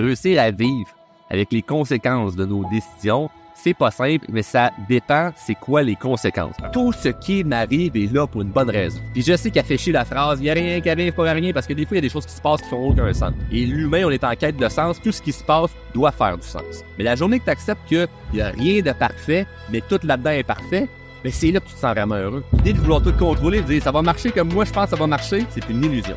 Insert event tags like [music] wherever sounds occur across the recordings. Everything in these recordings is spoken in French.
réussir à vivre avec les conséquences de nos décisions, c'est pas simple, mais ça dépend c'est quoi les conséquences. Tout ce qui m'arrive est là pour une bonne raison. Puis je sais qu'à chier la phrase, il y a rien qui arrive pour rien, parce que des fois, il y a des choses qui se passent qui font aucun sens. Et l'humain, on est en quête de sens, tout ce qui se passe doit faire du sens. Mais la journée que tu acceptes qu'il n'y a rien de parfait, mais tout là-dedans est parfait, mais c'est là que tu te sens vraiment heureux. L'idée de vouloir tout contrôler, de dire ça va marcher comme moi je pense que ça va marcher, c'est une illusion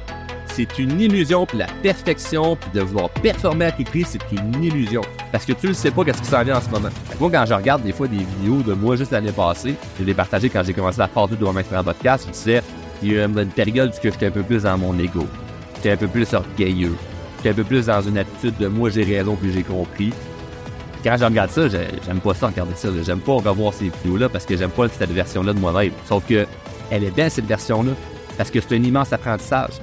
c'est une illusion, puis la perfection, puis de vouloir performer à tes prix, c'est une illusion. Parce que tu ne sais pas qu'est-ce qui s'en vient en ce moment. Moi, quand je regarde des fois des vidéos de moi juste l'année passée, je les partagé quand j'ai commencé à faire tout de mon en podcast, je disais, il y a une période où j'étais un peu plus dans mon ego. J'étais un peu plus orgueilleux. J'étais un peu plus dans une attitude de moi j'ai raison puis j'ai compris. Quand je regarde ça, j'aime pas ça regarder ça. J'aime pas revoir ces vidéos-là parce que j'aime pas cette version-là de moi-même. Sauf que elle est bien cette version-là parce que c'est un immense apprentissage.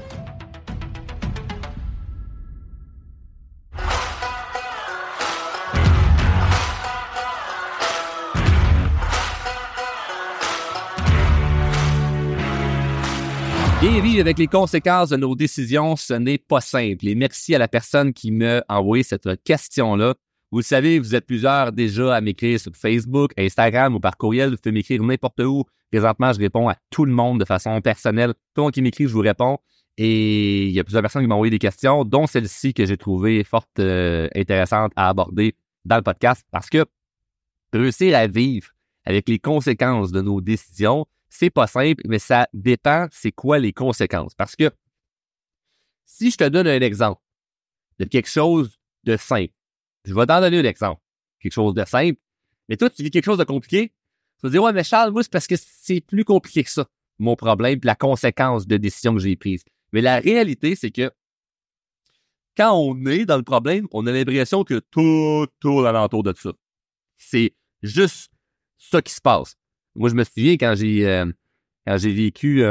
Vivre avec les conséquences de nos décisions, ce n'est pas simple. Et merci à la personne qui m'a envoyé cette question-là. Vous le savez, vous êtes plusieurs déjà à m'écrire sur Facebook, Instagram ou par courriel. Vous pouvez m'écrire n'importe où. Présentement, je réponds à tout le monde de façon personnelle. Tout le monde qui m'écrit, je vous réponds. Et il y a plusieurs personnes qui m'ont envoyé des questions, dont celle-ci que j'ai trouvée fort euh, intéressante à aborder dans le podcast parce que réussir à vivre avec les conséquences de nos décisions, c'est pas simple, mais ça dépend c'est quoi les conséquences. Parce que si je te donne un exemple de quelque chose de simple, je vais t'en donner un exemple. Quelque chose de simple, mais toi, tu vis quelque chose de compliqué, tu vas dire, ouais, mais Charles, moi, c'est parce que c'est plus compliqué que ça, mon problème, puis la conséquence de décision que j'ai prise. Mais la réalité, c'est que quand on est dans le problème, on a l'impression que tout tourne alentour de ça. C'est juste ça qui se passe. Moi, je me souviens quand j'ai euh, quand j'ai vécu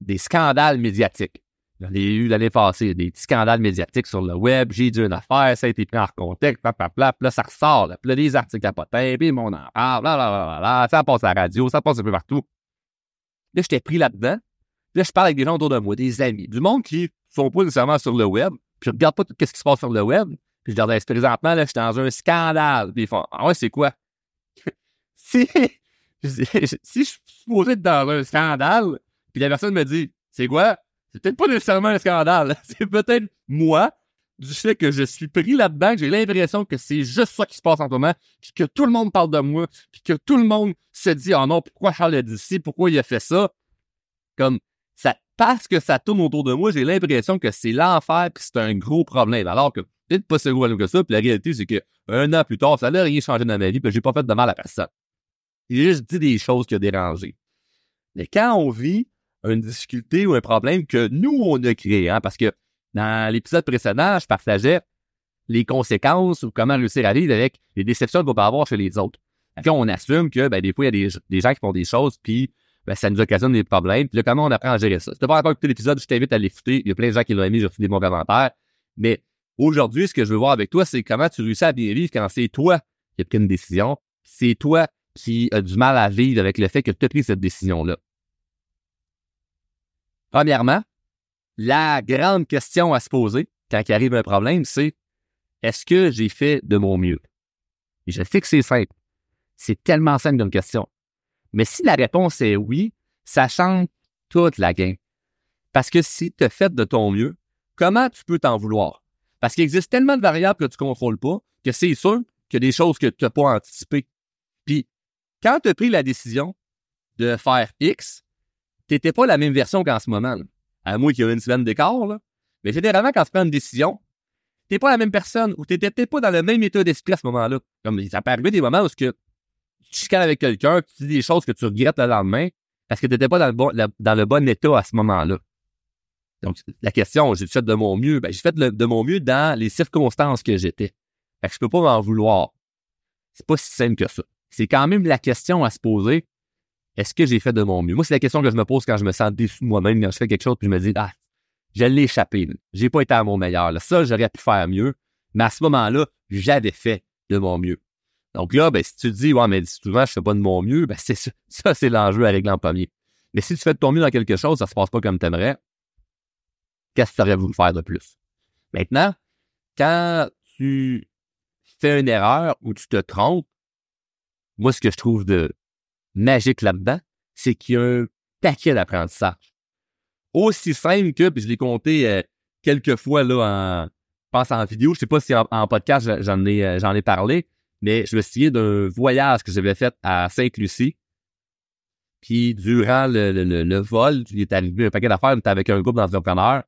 des scandales médiatiques. J'en ai eu l'année passée, des petits scandales médiatiques sur le web. J'ai dit une affaire, ça a été pris en contexte, pap, pap, là, ça ressort. Là, puis là, des articles à potin, puis mon en parle, là, ça passe à la radio, ça passe un peu partout. Là, j'étais pris là-dedans. Là, je parle avec des gens autour de moi, des amis, du monde qui sont pas nécessairement sur le web, puis je regarde pas tout ce qui se passe sur le web, puis je leur dis, présentement, là, je suis dans un scandale. Puis ils font, ah ouais, c'est quoi? [laughs] c'est [laughs] si je suis supposé être dans un scandale, puis la personne me dit, c'est quoi? C'est peut-être pas nécessairement un scandale. [laughs] C'est peut-être moi, du fait que je suis pris là-dedans, que j'ai l'impression que c'est juste ça qui se passe en ce moment, puis que tout le monde parle de moi, puis que tout le monde se dit, oh non, pourquoi Charles a dit ci, pourquoi il a fait ça? Comme, ça, parce que ça tourne autour de moi, j'ai l'impression que c'est l'enfer, puis c'est un gros problème. Alors que, peut-être pas si gros que ça, puis la réalité, c'est que un an plus tard, ça n'a rien changé dans ma vie, puis j'ai pas fait de mal à personne. J'ai juste dit des choses qui ont dérangé. Mais quand on vit une difficulté ou un problème que nous, on a créé, hein, parce que dans l'épisode précédent, je partageais les conséquences ou comment réussir à vivre avec les déceptions qu'on peut avoir chez les autres. Puis on assume que ben, des fois, il y a des, gens qui font des choses, puis ben, ça nous occasionne des problèmes. Puis là, comment on apprend à gérer ça? Si pas encore écouté l'épisode, je t'invite à l'écouter. Il y a plein de gens qui l'ont aimé, j'ai reçu des bons commentaires. Mais aujourd'hui, ce que je veux voir avec toi, c'est comment tu réussis à bien vivre quand c'est toi qui as pris une décision. C'est toi qui a du mal à vivre avec le fait que tu as pris cette décision-là? Premièrement, la grande question à se poser quand il arrive un problème, c'est est-ce que j'ai fait de mon mieux? Et je sais que c'est simple. C'est tellement simple d'une question. Mais si la réponse est oui, ça change toute la game. Parce que si tu as fait de ton mieux, comment tu peux t'en vouloir? Parce qu'il existe tellement de variables que tu ne contrôles pas que c'est sûr qu'il y a des choses que tu n'as pas anticipées. Puis quand tu as pris la décision de faire X, tu n'étais pas la même version qu'en ce moment. À moins qu'il y ait une semaine d'écart, là. Mais généralement, quand tu prends une décision, tu n'es pas la même personne ou tu n'étais peut-être pas dans le même état d'esprit à ce moment-là. Comme ça peut arriver des moments où que tu chicanes avec quelqu'un, tu dis des choses que tu regrettes le lendemain parce que tu n'étais pas dans le, bon, état à ce moment-là. Donc, la question, j'ai fait de mon mieux. Ben, j'ai fait de, mon mieux dans les circonstances que j'étais. Fait que je peux pas m'en vouloir. C'est pas si simple que ça c'est quand même la question à se poser. Est-ce que j'ai fait de mon mieux? Moi, c'est la question que je me pose quand je me sens déçu de moi-même, quand je fais quelque chose, puis je me dis, ah, je l'ai échappé. J'ai pas été à mon meilleur. Ça, j'aurais pu faire mieux. Mais à ce moment-là, j'avais fait de mon mieux. Donc là, ben, si tu te dis, ouais, mais souvent, je fais pas de mon mieux, ben, c'est ça. [laughs] Ça, c'est l'enjeu à régler en premier. Mais si tu fais de ton mieux dans quelque chose, ça se passe pas comme tu qu'est-ce que tu aurais voulu faire de plus? Maintenant, quand tu fais une erreur ou tu te trompes, moi, ce que je trouve de magique là-dedans, c'est qu'il y a un paquet d'apprentissage. Aussi simple que, puis je l'ai compté euh, quelques fois là en, pense en vidéo, je sais pas si en, podcast j'en ai euh, j'en ai parlé, mais je me souviens d'un voyage que j'avais fait à Sainte-Lucie. Puis durant le, le, vol, il est arrivé un paquet d'affaires, on était avec un groupe d'entrepreneurs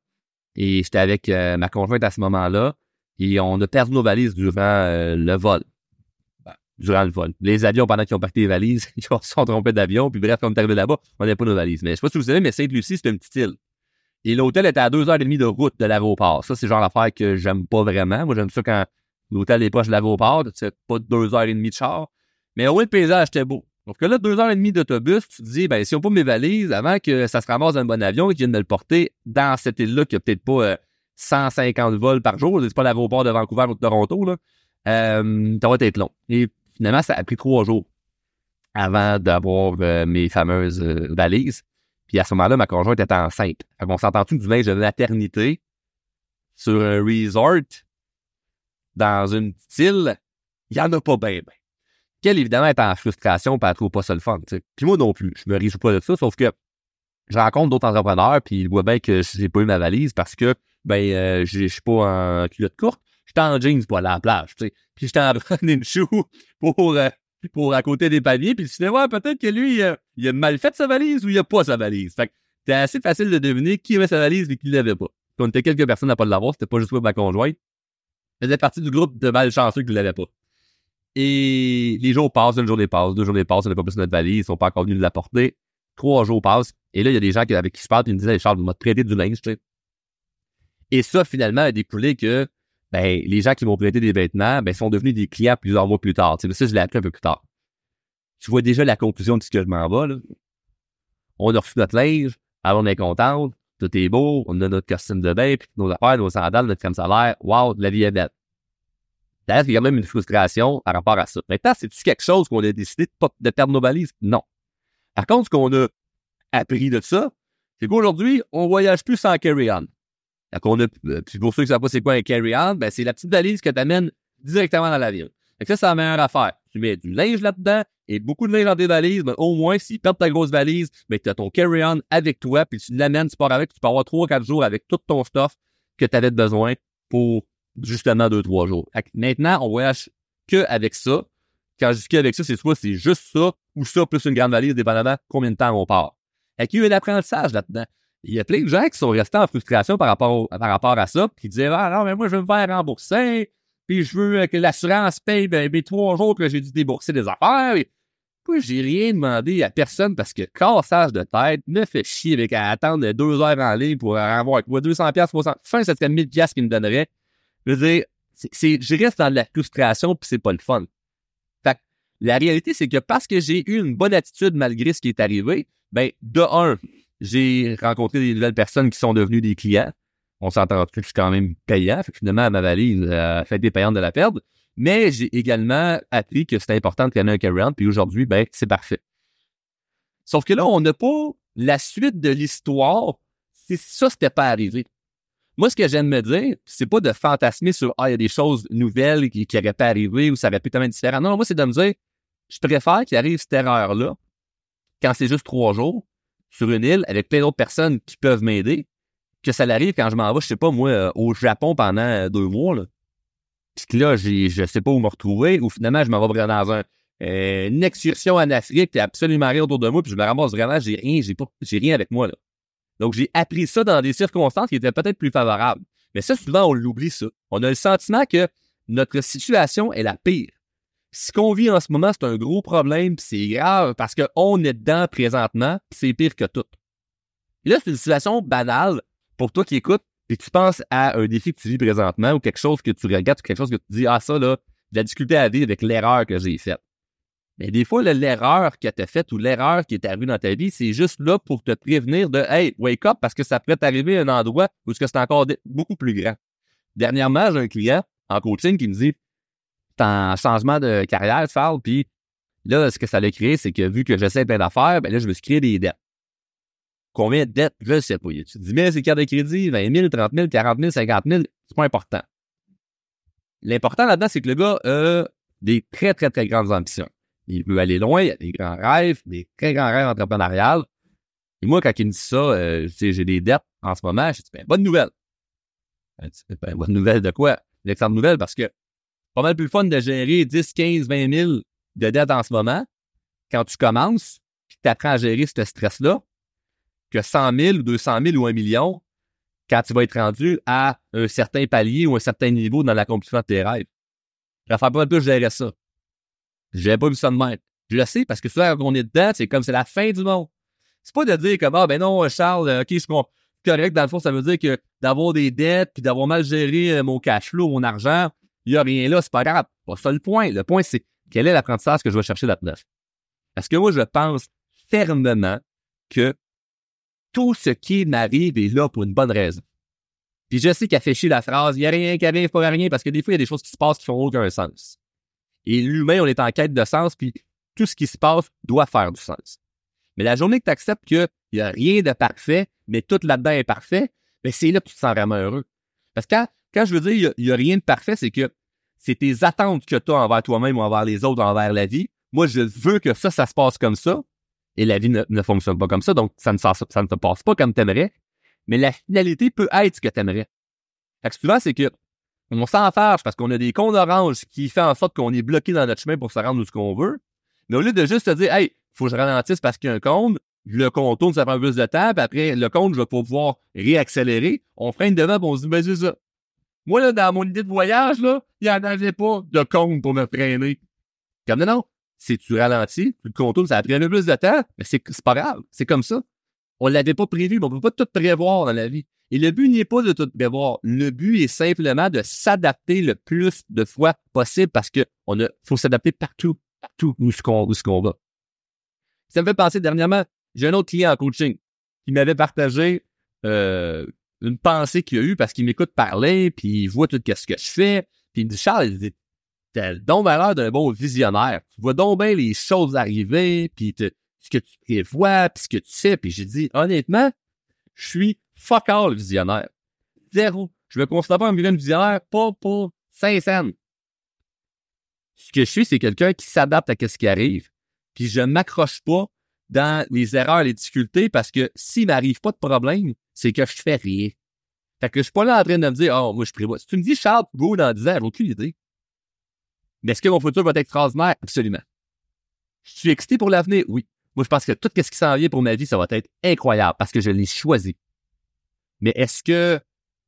et j'étais avec euh, ma conjointe à ce moment-là et on a perdu nos valises durant euh, le vol. Durant le vol. Les avions, pendant qu'ils ont parti les valises, [laughs] ils sont trompés d'avion, puis bref, quand on là-bas, on n'avait pas nos valises. Mais je sais pas si vous savez, mais Sainte-Lucie, c'est une petite île. Et l'hôtel était à deux heures et demie de route de l'aéroport. Ça, c'est genre l'affaire que j'aime pas vraiment. Moi, j'aime ça quand l'hôtel est proche de l'aéroport, c'est pas deux heures et demie de char. Mais au moins, le paysage était beau. Donc là, deux heures et demie d'autobus, tu te dis, ben, si on pas mes valises, avant que ça se ramasse dans un bon avion et qu'ils viennent me le porter dans cette île-là qui a peut-être pas 150 euh, vols par jour, c'est pas l'aéroport de Vancouver ou de Toronto, là, euh, ça va être long. Finalement, ça a pris trois jours avant d'avoir euh, mes fameuses valises. Puis à ce moment-là, ma conjointe était enceinte. Fait qu'on s'entend-tu du linge de maternité sur un resort dans une petite île? Il y en a pas bien, ben. Qu'elle, évidemment, est en frustration pas elle trouve pas ça le fun. Puis moi non plus. Je me réjouis pas de ça, sauf que je rencontre d'autres entrepreneurs, puis ils voient bien que j'ai pas eu ma valise parce que, ben, euh, je suis pas en culotte courte. J'étais en jeans pour aller à la plage, tu sais. Puis j'étais en [laughs] shoe pour euh, pour à côté des paliers, puis tu te dis, ouais, peut-être que lui, il a, mal fait sa valise ou il a pas sa valise. Fait que c'était assez facile de deviner qui avait sa valise et qui l'avait pas. on était quelques personnes à pas l'avoir, c'était pas juste moi ma conjointe. Elle faisait partie du groupe de malchanceux qui l'avait pas. Et les jours passent, une journée passe, deux journées passent, on n'a pas plus notre valise, ils sont pas encore venus l'apporter. Trois jours passent, et là, il y a des gens avec qui je parle, qui me disaient, Charles, m'a prêté du linge, tu sais. Et ça, finalement, a découlé que ben, les gens qui m'ont prêté des vêtements, ben, sont devenus des clients plusieurs mois plus tard. Tu sais, ça, je l'ai appris un peu plus tard. Tu vois déjà la conclusion de ce que je m'en vais, là. On a reçu notre linge, alors on est content, tout est beau, on a notre costume de bain, puis nos affaires, nos sandales, notre crème solaire. Wow, la vie est belle. D'ailleurs, il y a même une frustration par rapport à ça. Maintenant, c'est-tu quelque chose qu'on a décidé de, de perdre nos valises? Non. Par contre, ce qu'on a appris de ça, c'est qu'aujourd'hui, on voyage plus sans carry-on. On a, euh, puis pour ceux qui ne savent pas c'est quoi un carry-on, ben c'est la petite valise que tu amènes directement dans la ville. Fait que ça, c'est la meilleure affaire. Tu mets du linge là-dedans et beaucoup de linge dans tes valises, mais au moins, s'ils perdent ta grosse valise, ben, tu as ton carry-on avec toi, puis tu l'amènes, tu pars avec, tu peux avoir 3-4 jours avec tout ton stuff que tu avais besoin pour justement 2-3 jours. maintenant, on voyage que avec ça. Quand je dis qu'avec ça, c'est soit c'est juste ça ou ça plus une grande valise, dépendamment combien de temps on part. Fait qu'il y a eu un apprentissage là-dedans il y a plein de gens qui sont restés en frustration par rapport, par rapport à ça, qui disaient Ah non, mais moi, je veux me faire rembourser, puis je veux que l'assurance paye ben, mes trois jours que j'ai dû débourser des affaires. Et, puis j'ai rien demandé à personne parce que cassage de tête me fait chier avec à attendre deux heures en ligne pour avoir quoi, 200 pièces 300 fin ça serait 1000 pièces qu'il me donnerait. Je veux dire, je reste dans la frustration puis c'est pas le fun. Fait la réalité, c'est que parce que j'ai eu une bonne attitude malgré ce qui est arrivé, ben, de un, j'ai rencontré des nouvelles personnes qui sont devenues des clients. On s'entend que je suis quand même payant. Fait que finalement, ma valise a fait des payantes de la perdre. Mais j'ai également appris que c'était important de connaître un carry Puis aujourd'hui, ben, c'est parfait. Sauf que là, on n'a pas la suite de l'histoire. Si ça, c'était pas arrivé. Moi, ce que j'aime me dire, c'est pas de fantasmer sur Ah, il y a des choses nouvelles qui, qui auraient pas arrivé ou ça aurait pu être tellement différent. Non, moi, c'est de me dire, je préfère qu'il arrive cette erreur-là quand c'est juste trois jours sur une île avec plein d'autres personnes qui peuvent m'aider, que ça l'arrive quand je m'en vais, je sais pas, moi, euh, au Japon pendant euh, deux mois, là. Puis que là, je sais pas où me retrouver, ou finalement, je m'en vais dans un, euh, une excursion en Afrique, a absolument rien autour de moi, puis je me ramasse vraiment, j'ai rien, j'ai pas, j'ai rien avec moi, là. Donc, j'ai appris ça dans des circonstances qui étaient peut-être plus favorables. Mais ça, souvent, on l'oublie, ça. On a le sentiment que notre situation est la pire ce qu'on vit en ce moment, c'est un gros problème, c'est grave parce qu'on est dedans présentement, c'est pire que tout. Et là, c'est une situation banale pour toi qui écoutes, et tu penses à un défi que tu vis présentement ou quelque chose que tu regardes ou quelque chose que tu dis, ah ça là, j'ai la difficulté à vivre avec l'erreur que j'ai faite. Mais des fois, l'erreur que tu as faite ou l'erreur qui est arrivée dans ta vie, c'est juste là pour te prévenir de Hey, wake up parce que ça pourrait t'arriver à un endroit où c'est encore beaucoup plus grand. Dernièrement, j'ai un client en coaching qui me dit en changement de carrière, Charles, puis là, ce que ça a créé, c'est que vu que j'essaie plein d'affaires, ben là, je me suis créé des dettes. Combien de dettes? Je ne sais pas. Tu 10 000, c'est carte de crédit, 20 000, 30 000, 40 000, 50 000, c'est pas important. l'important là-dedans, c'est que le gars a des très, très, très grandes ambitions. Il veut aller loin, il a des grands rêves, des très grands rêves entrepreneuriales. Et moi, quand il me dit ça, euh, j'ai des dettes en ce moment, je dis, ben, bonne nouvelle. Ben, bonne nouvelle de quoi? L'exemple nouvelle parce que pas mal plus fun de gérer 10, 15, 20 000 de dettes en ce moment quand tu commences, puis tu apprends à gérer ce stress-là, que 100 000 ou 200 000 ou 1 million quand tu vas être rendu à un certain palier ou un certain niveau dans l'accomplissement de tes rêves. Je vais faire pas mal plus gérer ça. J'ai pas vu ça de même. Je le sais parce que souvent, quand on est dedans, c'est comme c'est la fin du monde. C'est pas de dire comme, ah, ben non, Charles, euh, OK, c'est correct. Dans le fond, ça veut dire que d'avoir des dettes puis d'avoir mal géré euh, mon cash flow, mon argent, il y a rien là, c'est pas grave. Pas ça le point. Le point, c'est quel est l'apprentissage que je vais chercher là-dedans? Parce que moi, je pense fermement que tout ce qui m'arrive est là pour une bonne raison. Puis je sais qu'afficher la phrase, il n'y a rien qui arrive pour rien, parce que des fois, il y a des choses qui se passent qui font aucun sens. Et l'humain, on est en quête de sens, puis tout ce qui se passe doit faire du sens. Mais la journée que tu acceptes qu'il n'y a rien de parfait, mais tout là-dedans est parfait, ben c'est là que tu te sens vraiment heureux. Parce que je veux dire il n'y a, rien de parfait, c'est que c'est tes attentes que tu as envers toi-même ou envers les autres, envers la vie. Moi, je veux que ça, ça se passe comme ça. Et la vie ne, fonctionne pas comme ça, donc ça ne, se passe pas comme tu aimerais. Mais la finalité peut être ce que tu aimerais. Fait que souvent, c'est que on s'enfarge parce qu'on a des cons oranges qui font en sorte qu'on est bloqué dans notre chemin pour se rendre où ce qu'on veut. Mais au lieu de juste se dire, hey, faut que je ralentisse parce qu'il y a un cône, le contourne, ça prend plus de temps, puis après, le compte, je vais pouvoir réaccélérer. On freine devant, puis on se dit, ben, c'est ça. Moi, là, dans mon idée de voyage, là, il n'y en avait pas de compte pour me freiner. Comme non, non. Si tu ralentis, tu le contournes, ça a pris un peu plus de temps, mais c'est pas grave. C'est comme ça. On l'avait pas prévu, mais on peut pas tout prévoir dans la vie. Et le but n'est pas de tout prévoir. Le but est simplement de s'adapter le plus de fois possible parce a, faut s'adapter partout, partout où ce qu'on, qu'on va. Ça me fait penser dernièrement, j'ai un autre client en coaching qui m'avait partagé euh, une pensée qu'il a eue parce qu'il m'écoute parler, puis il voit tout ce que je fais. Puis il me dit, Charles, il dit, t'as donc l'air d'un bon visionnaire. Tu vois donc bien les choses arriver, puis ce que tu prévois, puis ce que tu sais. Puis j'ai dit, honnêtement, je suis fuck all visionnaire. Zéro. Je me considère pas un visionnaire, pas pour 5 cents. Ce que je suis, c'est quelqu'un qui s'adapte à ce qui arrive, puis je m'accroche pas dans les erreurs, les difficultés, parce que s'il m'arrive pas de problème, c'est que je fais rien. Fait que je suis pas là en train de me dire, oh, moi, je prévois. Si tu me dis, Charles, go dans 10 ans, j'ai aucune idée. Mais est-ce que mon futur va être extraordinaire? Absolument. Je suis excité pour l'avenir? Oui. Moi, je pense que tout ce qui s'en vient pour ma vie, ça va être incroyable parce que je l'ai choisi. Mais est-ce que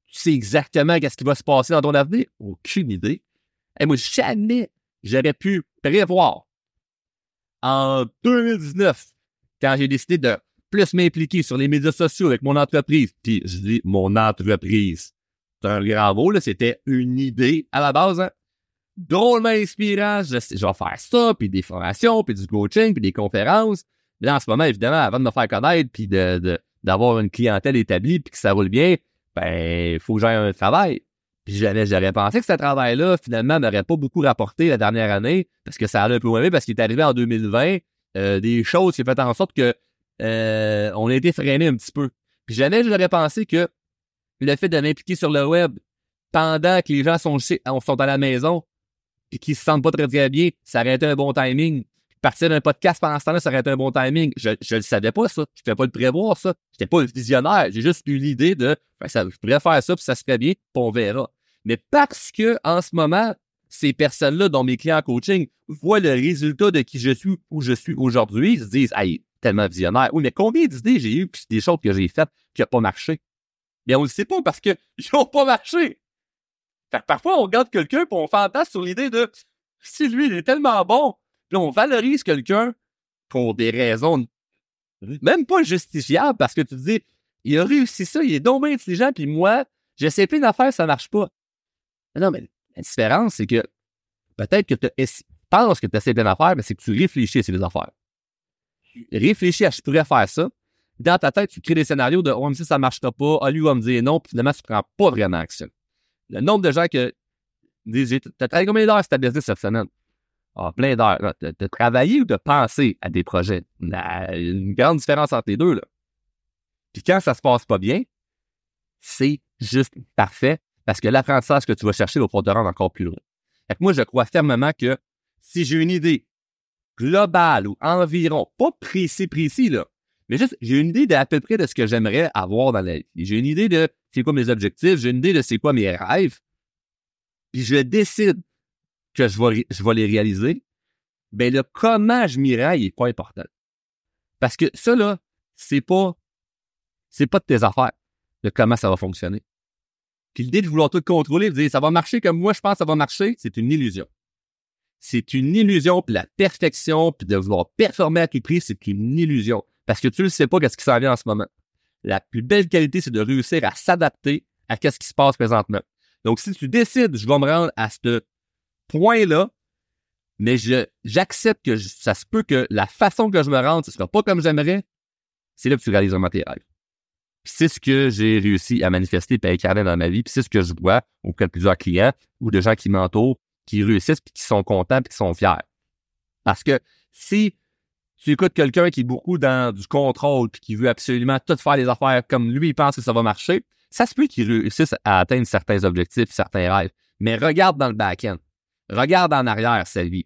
tu sais exactement qu'est-ce qui va se passer dans ton avenir? Aucune idée. Et moi, jamais j'aurais pu prévoir en 2019 quand j'ai décidé de plus m'impliquer sur les médias sociaux avec mon entreprise, puis je dis mon entreprise, c'est un grand mot, là, c'était une idée à la base, hein? drôlement inspirant, je, je, vais faire ça, puis des formations, puis du coaching, puis des conférences. Là, en ce moment, évidemment, avant de me faire connaître, puis de, d'avoir une clientèle établie, puis que ça roule bien, ben, faut que j'aille un travail. Puis j'avais, pensé que ce travail-là, finalement, n'aurait pas beaucoup rapporté la dernière année, parce que ça allait un peu moins parce qu'il est arrivé en 2020, euh, des choses qui ont fait en sorte que euh, on a été freiné un petit peu. Puis jamais j'aurais pensé que le fait de m'impliquer sur le web pendant que les gens sont, sont à la maison et qu'ils se sentent pas très, très bien, ça aurait été un bon timing. Partir d'un podcast pendant ce temps-là, ça aurait été un bon timing. Je ne le savais pas, ça. Je ne pouvais pas le prévoir, ça. J'étais pas visionnaire. J'ai juste eu l'idée de ben, ça, je pourrais faire ça, puis ça serait bien, puis on verra. Mais parce que en ce moment, ces personnes-là, dont mes clients en coaching, voient le résultat de qui je suis, où je suis aujourd'hui, ils se disent, hey, tellement visionnaire. Oui, mais combien d'idées j'ai eues, puis des choses que j'ai faites qui n'ont pas marché? Bien, on ne sait pas parce qu'ils [laughs] n'ont pas marché. Fait que parfois, on regarde quelqu'un puis on fantasme sur l'idée de si lui, il est tellement bon, puis on valorise quelqu'un pour des raisons même pas justifiables parce que tu te dis, il a réussi ça, il est donc intelligent, puis moi, j'essaie plein d'affaires, ça marche pas. Non, mais la différence, c'est que peut-être que tu penses que tu essaies plein d'affaires, mais c'est que tu réfléchis à ces affaires. réfléchis à je pourrais faire ça. Dans ta tête, tu crées des scénarios de oh, même si ça ne marchera pas, ah, lui va me dire non, puis finalement, tu ne prends pas vraiment action. Le nombre de gens que disent T'as travaillé combien d'heures sur ta business cette semaine? Ah, plein d'heures. De travailler ou de penser à des projets? Il y a une grande différence entre les deux. Là. Puis quand ça se passe pas bien, c'est juste parfait Parce que l'apprentissage que tu vas chercher va pouvoir te rendre encore plus loin. Fait moi, je crois fermement que si j'ai une idée globale ou environ, pas précis, précis, là, mais juste, j'ai une idée d'à peu près de ce que j'aimerais avoir dans la vie. J'ai une idée de c'est quoi mes objectifs, j'ai une idée de c'est quoi mes rêves, puis je décide que je vais, je vais les réaliser, ben le comment je m'y rends, il est pas important. Parce que ça, là, c'est pas, c'est pas de tes affaires, de comment ça va fonctionner. Puis l'idée de vouloir tout contrôler, de dire ça va marcher comme moi je pense que ça va marcher, c'est une illusion. C'est une illusion, puis la perfection, puis de vouloir performer à tout prix, c'est une illusion. Parce que tu ne sais pas qu'est-ce qui s'en vient en ce moment. La plus belle qualité, c'est de réussir à s'adapter à ce qui se passe présentement. Donc, si tu décides, je vais me rendre à ce point-là, mais j'accepte que ça se peut que la façon que je me rende, ce sera pas comme j'aimerais, c'est là que tu réalises vraiment tes. C'est ce que j'ai réussi à manifester et à incarner dans ma vie, puis c'est ce que je vois auprès de plusieurs clients ou de gens qui m'entourent, qui réussissent, puis qui sont contents, puis qui sont fiers. Parce que si tu écoutes quelqu'un qui est beaucoup dans du contrôle puis qui veut absolument tout faire les affaires comme lui, il pense que ça va marcher, ça se peut qu'il réussisse à atteindre certains objectifs, certains rêves. Mais regarde dans le back-end. Regarde en arrière sa vie.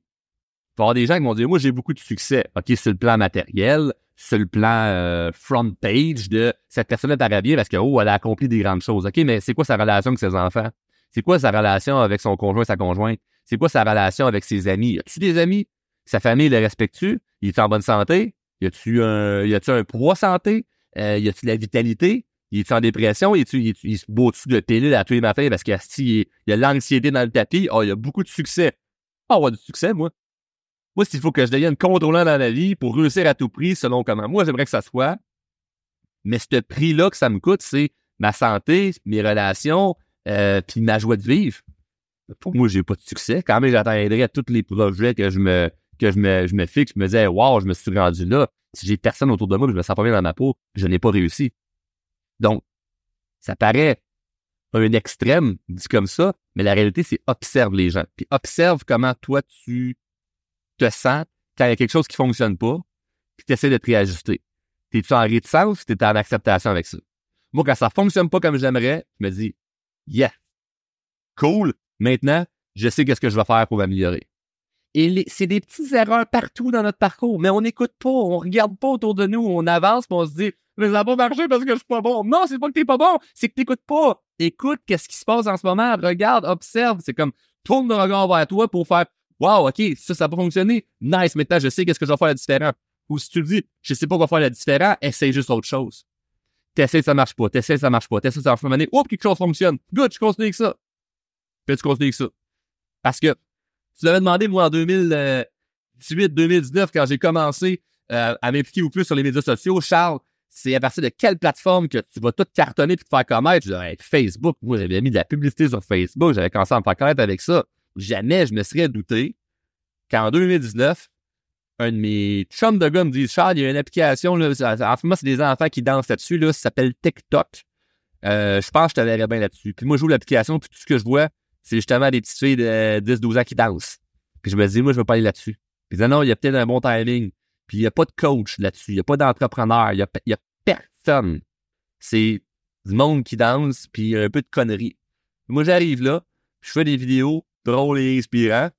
Il y avoir des gens qui vont dire, moi, j'ai beaucoup de succès. OK, c'est le plan matériel, c'est le plan euh, front page de cette personne est bien parce que, oh, elle a accompli des grandes choses. OK, mais c'est quoi sa relation avec ses enfants? C'est quoi sa relation avec son conjoint, sa conjointe? C'est quoi sa relation avec ses amis? Y a-tu des amis? Sa famille le respecte-tu? Il est en bonne santé? Y a-tu un, y a-tu un poids santé? Euh, y a-tu la vitalité? Il est en dépression? Il, est-tu, il, se dessus de pilules à tous les matins parce qu'il y a l'anxiété dans le tapis? Oh, il y a beaucoup de succès. Ah, ouais, du succès, moi. Moi, s'il faut que je devienne contrôlant dans la vie pour réussir à tout prix selon comment moi j'aimerais que ça soit, mais ce prix-là que ça me coûte, c'est ma santé, mes relations, euh, puis ma joie de vivre. Pour moi, j'ai pas de succès. Quand même, j'atteindrai à tous les projets que je me que je me, je me fixe, je me disais, wow, je me suis rendu là. Si j'ai personne autour de moi, je me sens pas bien dans ma peau, je n'ai pas réussi. Donc, ça paraît un extrême, dit comme ça, mais la réalité, c'est observe les gens. Puis observe comment toi, tu te sens quand il y a quelque chose qui fonctionne pas, puis tu essaies de te réajuster. T'es-tu en réticence, t'es en acceptation avec ça? Moi, quand ça fonctionne pas comme j'aimerais, je me dis, yeah, cool, maintenant, je sais qu'est-ce que je vais faire pour m'améliorer. Et c'est des petites erreurs partout dans notre parcours, mais on n'écoute pas, on regarde pas autour de nous, on avance, on se dit, mais ça n'a pas marché parce que je suis pas bon. Non, c'est pas que t'es pas bon, c'est que t'écoutes pas. Écoute qu'est-ce qui se passe en ce moment, regarde, observe, c'est comme, tourne le regard vers toi pour faire, wow, ok, ça, ça n'a pas fonctionné. Nice, maintenant, je sais qu'est-ce que je vais faire de différent. Ou si tu dis, je sais pas quoi faire de différent, essaye juste autre chose. T'essayes, ça marche pas, t'essayes, ça marche pas, t'essayes, ça marche pas, oups, quelque chose fonctionne. Good, je continue avec ça. Puis tu continues avec ça. Parce que tu l'avais demandé, moi, en 2018, 2019, quand j'ai commencé euh, à m'impliquer au plus sur les médias sociaux. Charles, c'est à partir de quelle plateforme que tu vas tout cartonner et te faire connaître? Je disais, Facebook. Moi, j'avais mis de la publicité sur Facebook. J'avais commencé à me faire connaître avec ça. Jamais je me serais douté qu'en 2019, un de mes chums de gars me dit Charles, il y a une application, là, en moi, c'est des enfants qui dansent là-dessus, là, ça s'appelle TikTok. Euh, je pense que je te bien là-dessus. Puis moi, je joue l'application, puis tout ce que je vois, c'est justement des petites filles de 10-12 ans qui dansent. Puis je me dis, moi, je veux pas aller là-dessus. Puis non, il y a peut-être un bon timing. Puis il n'y a pas de coach là-dessus. Il n'y a pas d'entrepreneur. Il n'y a, personne. C'est du monde qui danse, puis un peu de conneries. Moi, j'arrive là, je fais des vidéos drôles et inspirantes,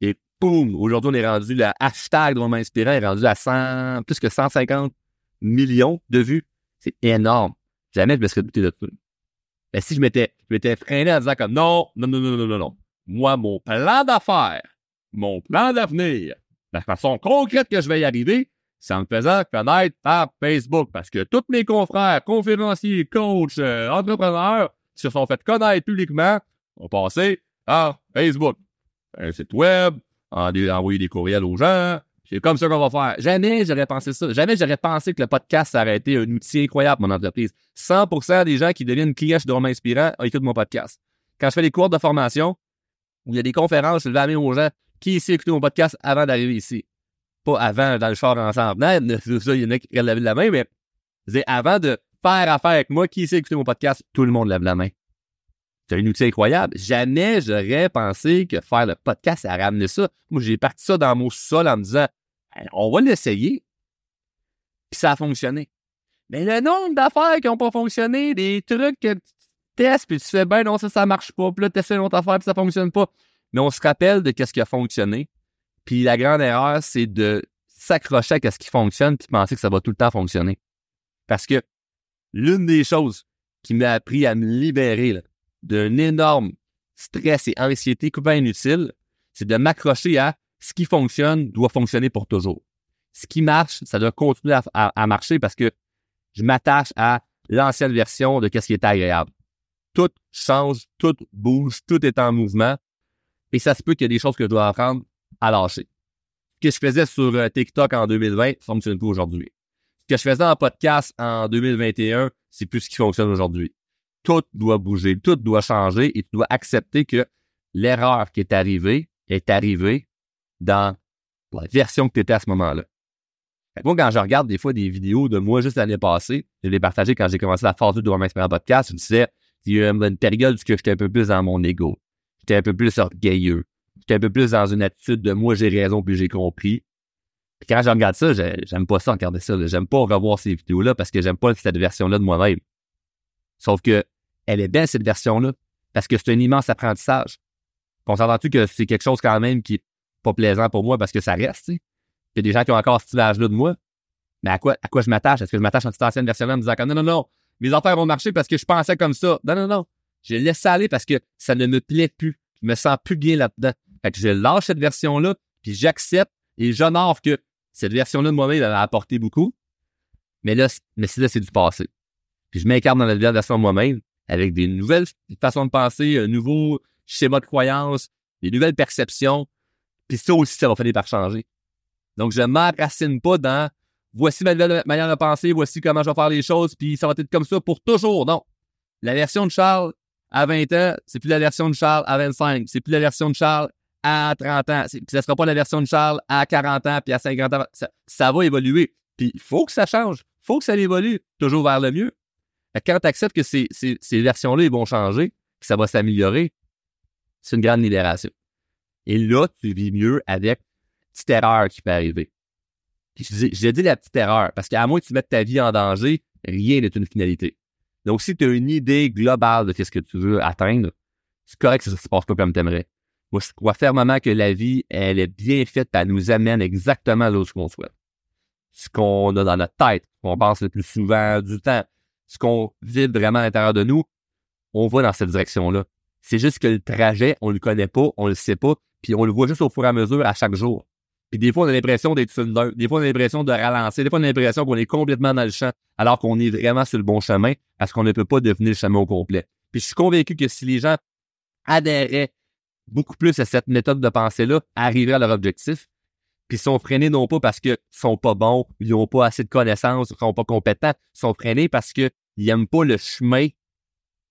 et boum, aujourd'hui, on est rendu, le hashtag Drôlement Inspirant est rendu à 100, plus que 150 millions de vues. C'est énorme. Jamais je me serais douté de tout. Ben, si je m'étais, je m'étais freiné en disant comme non, non, non, non, non, non, non. Moi, mon plan d'affaires, mon plan d'avenir, la façon concrète que je vais y arriver, c'est en me faisant connaître par Facebook. Parce que tous mes confrères, conférenciers, coachs, euh, entrepreneurs, qui se sont fait connaître publiquement, ont passé à Facebook. Un site web, envoyer des courriels aux gens, c'est comme ça qu'on va faire. Jamais j'aurais pensé ça. Jamais j'aurais pensé que le podcast aurait été un outil incroyable pour mon entreprise. 100% des gens qui deviennent clients chez Dormant Inspirant écoutent mon podcast. Quand je fais des cours de formation, où il y a des conférences, je vais amener aux gens qui ici écoutent mon podcast avant d'arriver ici? Pas avant dans le char ensemble. Non, ça, il y en a qui lèvent la main, mais avant de faire affaire avec moi, qui ici écouter mon podcast, tout le monde lève la main. C'est un outil incroyable. Jamais j'aurais pensé que faire le podcast, ça ramener ça. Moi, j'ai parti ça dans mon sol en me disant, on va l'essayer. Puis ça a fonctionné. Mais le nombre d'affaires qui n'ont pas fonctionné, des trucs que testes, puis tu fais, ben non, ça, ça marche pas, puis là, tu essaies une autre affaire, puis ça fonctionne pas. Mais on se rappelle de qu'est-ce qui a fonctionné. Puis la grande erreur, c'est de s'accrocher à ce qui fonctionne, puis penser que ça va tout le temps fonctionner. Parce que l'une des choses qui m'a appris à me libérer d'un énorme stress et anxiété coupant inutile, c'est de m'accrocher à ce qui fonctionne doit fonctionner pour toujours. Ce qui marche, ça doit continuer à, marcher parce que je m'attache à l'ancienne version de ce qui est agréable. Tout change, tout bouge, tout est en mouvement. Et ça se peut qu'il y ait des choses que je dois apprendre à lâcher. Ce que je faisais sur euh, TikTok en 2020 ne fonctionne plus aujourd'hui. Ce que je faisais en podcast en 2021, c'est plus ce qui fonctionne aujourd'hui. Tout doit bouger, tout doit changer et tu dois accepter que l'erreur qui est arrivée est arrivée dans la version que tu étais à ce moment-là. Moi, quand je regarde des fois des vidéos de moi juste l'année passée, je l'ai partagé quand j'ai commencé la phase 2 de mon expérience podcast, je me disais, il y a une période où j'étais un peu plus dans mon ego. J'étais un peu plus orgueilleux. J'étais un peu plus dans une attitude de moi, j'ai raison, puis j'ai compris. Puis quand je regarde ça, j'aime pas ça regarder ça. J'aime pas revoir ces vidéos-là parce que j'aime pas cette version-là de moi-même. Sauf que elle est belle, cette version-là, parce que c'est un immense apprentissage. On s'entend-tu que c'est quelque chose quand même qui est pas plaisant pour moi parce que ça reste, tu sais? Il des gens qui ont encore ce image-là de moi. Mais à quoi, à quoi je m'attache? Est-ce que je m'attache à cette ancienne version-là en me disant non, non, non, mes affaires vont marcher parce que je pensais comme ça. Non, non, non. Je laisse ça aller parce que ça ne me plaît plus. Je me sens plus bien là-dedans. Fait que je lâche cette version-là, puis j'accepte et j'honore que cette version-là de moi-même, elle a apporté beaucoup. Mais là, mais là, c'est du passé. Puis je m'incarne dans la version de moi-même avec des nouvelles façons de penser, un nouveau schéma de croyance, des nouvelles perceptions. Puis ça aussi, ça va finir par changer. Donc, je ne m'enracine pas dans voici ma nouvelle manière de penser, voici comment je vais faire les choses, puis ça va être comme ça pour toujours. Non. La version de Charles à 20 ans, c'est plus la version de Charles à 25. C'est plus la version de Charles à 30 ans. Puis ça sera pas la version de Charles à 40 ans, puis à 50 ans. Ça, va évoluer. Puis il faut que ça change. Il faut que ça évolue toujours vers le mieux. Quand tu acceptes que ces, ces, versions-là vont changer, que ça va s'améliorer, c'est une grande libération. Et là, tu vis mieux avec petite erreur qui peut arriver. J'ai dit la petite erreur, parce qu'à moins que tu mettes ta vie en danger, rien n'est une finalité. Donc, si tu as une idée globale de ce que tu veux atteindre, c'est correct que ça se passe pas comme tu aimerais. Moi, je crois fermement que la vie, elle est bien faite, elle nous amène exactement là où qu'on souhaite. Ce qu'on a dans notre tête, qu'on pense le plus souvent du temps, ce qu'on vit vraiment à l'intérieur de nous, on va dans cette direction-là. C'est juste que le trajet, on le connaît pas, on le sait pas, puis on le voit juste au fur et à mesure à chaque jour. Puis des fois, on a l'impression d'être sur Des fois, on a l'impression de ralentir. Des fois, on a l'impression qu'on est complètement dans le champ, alors qu'on est vraiment sur le bon chemin, parce qu'on ne peut pas devenir le chemin au complet. Puis je suis convaincu que si les gens adhéraient beaucoup plus à cette méthode de pensée-là, arriveraient à leur objectif, puis sont freinés non pas parce qu'ils sont pas bons, ils n'ont pas assez de connaissances, ils sont pas compétents, ils sont freinés parce qu'ils n'aiment pas le chemin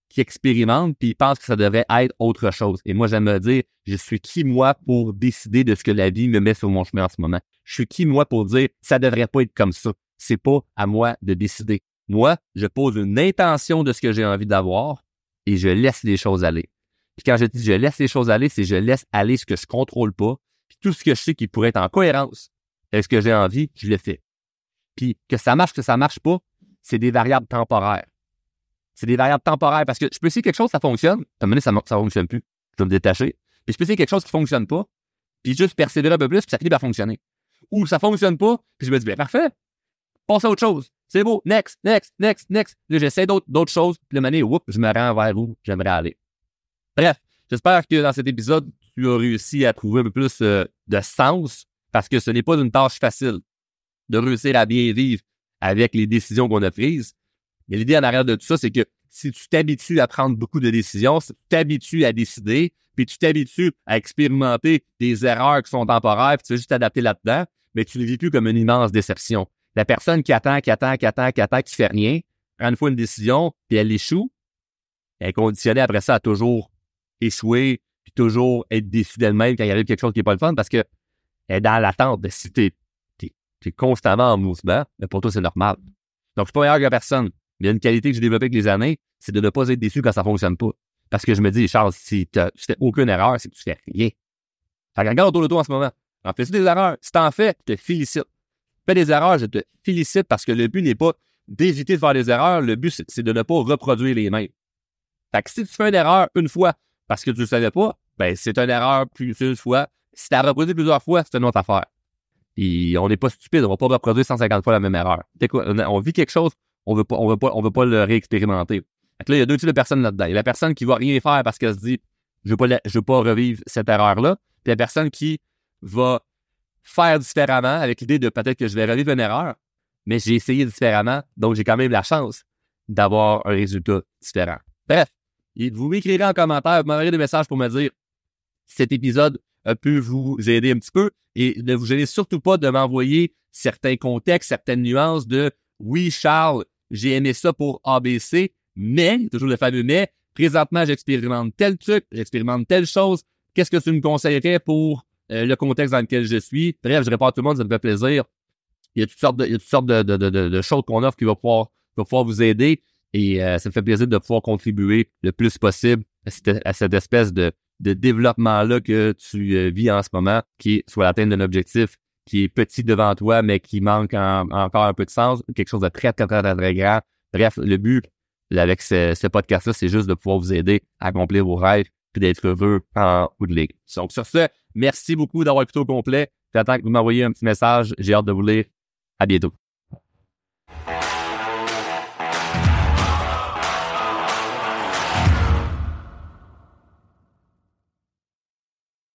qui expérimente puis il pense que ça devrait être autre chose. Et moi, j'aime me dire, je suis qui moi pour décider de ce que la vie me met sur mon chemin en ce moment? Je suis qui moi pour dire, ça devrait pas être comme ça? C'est pas à moi de décider. Moi, je pose une intention de ce que j'ai envie d'avoir et je laisse les choses aller. Puis quand je dis je laisse les choses aller, c'est je laisse aller ce que je contrôle pas. Tout ce que je sais qui pourrait être en cohérence avec ce que j'ai envie, je le fais. Puis que ça marche, que ça marche pas, c'est des variables temporaires. C'est des variables temporaires parce que je peux essayer quelque chose, ça fonctionne. À un moment ça ne fonctionne plus. Je vais me détacher. Puis je peux essayer quelque chose qui ne fonctionne pas, puis juste persévérer un peu plus, puis ça finit par fonctionner. Ou ça ne fonctionne pas, puis je me dis, bien, parfait, passe à autre chose. C'est beau, next, next, next, next. Là, j'essaie d'autres choses, puis le moment whoop, je me rends vers où j'aimerais aller. Bref, j'espère que dans cet épisode, tu as réussi à trouver un peu plus euh, de sens, parce que ce n'est pas une tâche facile de réussir à bien vivre avec les décisions qu'on a prises. Mais l'idée en arrière de tout ça, c'est que si tu t'habitues à prendre beaucoup de décisions, si tu t'habitues à décider, puis tu t'habitues à expérimenter des erreurs qui sont temporaires, puis tu veux juste t'adapter là-dedans, mais tu ne vis plus comme une immense déception. La personne qui attend, qui attend, qui attend, qui attend, qui fait rien, prend une fois une décision, puis elle échoue, elle est conditionnée après ça à toujours échouer, puis toujours être déçue d'elle-même quand il arrive quelque chose qui n'est pas le fun, parce que elle est dans l'attente si tu es, constamment en mouvement, mais pour toi, c'est normal. Donc, je suis pas meilleur que personne. Mais une qualité que j'ai développée avec les années, c'est de ne pas être déçu quand ça fonctionne pas. Parce que je me dis, Charles, si tu fais aucune erreur, c'est que tu fais rien. Fait que regarde autour de toi en ce moment. En fais-tu des erreurs? Si t'en fais, je te félicite. Fais des erreurs, je te félicite parce que le but n'est pas d'éviter de faire des erreurs. Le but, c'est de ne pas reproduire les mêmes. Fait que si tu fais une erreur une fois parce que tu ne savais pas, ben c'est une erreur plus une fois. Si tu as reproduit plusieurs fois, c'est une autre affaire. Puis on n'est pas stupide, on va pas reproduire 150 fois la même erreur. Qu'on vit quelque chose, on veut pas, on veut pas, on veut pas le réexpérimenter. Fait là, il y a deux types de personnes là-dedans. Il y a la personne qui va rien faire parce qu'elle se dit, je veux veux pas revivre cette erreur-là. Puis la personne qui va faire différemment avec l'idée de peut-être que je vais revivre une erreur, mais j'ai essayé différemment, donc j'ai quand même la chance d'avoir un résultat différent. Bref, vous m'écrirez en commentaire, vous m'enverrez des messages pour me dire cet épisode a pu vous aider un petit peu et ne vous gênez surtout pas de m'envoyer certains contextes, certaines nuances de oui, Charles, j'ai aimé ça pour ABC, mais, toujours le fameux mais, présentement, j'expérimente tel truc, j'expérimente telle chose. Qu'est-ce que tu me conseillerais pour euh, le contexte dans lequel je suis? Bref, je réponds à tout le monde, ça me fait plaisir. Il y a toutes sortes de, il y a toutes sortes de, de, de, de choses qu'on offre qui vont pouvoir, va pouvoir vous aider. Et euh, ça me fait plaisir de pouvoir contribuer le plus possible à cette, espèce de, de développement-là que tu euh, vis en ce moment, qui est soit l'atteinte d'un objectif qui est petit devant toi, mais qui manque encore un peu de sens, quelque chose de très, très, très, très, très grand. Bref, le but avec ce, podcast-là, c'est juste de pouvoir vous aider à accomplir vos rêves et d'être heureux en bout de ligue. Donc, sur ce, merci beaucoup d'avoir écouté au complet. J'attends que vous m'envoyiez un petit message. J'ai hâte de vous lire. À bientôt.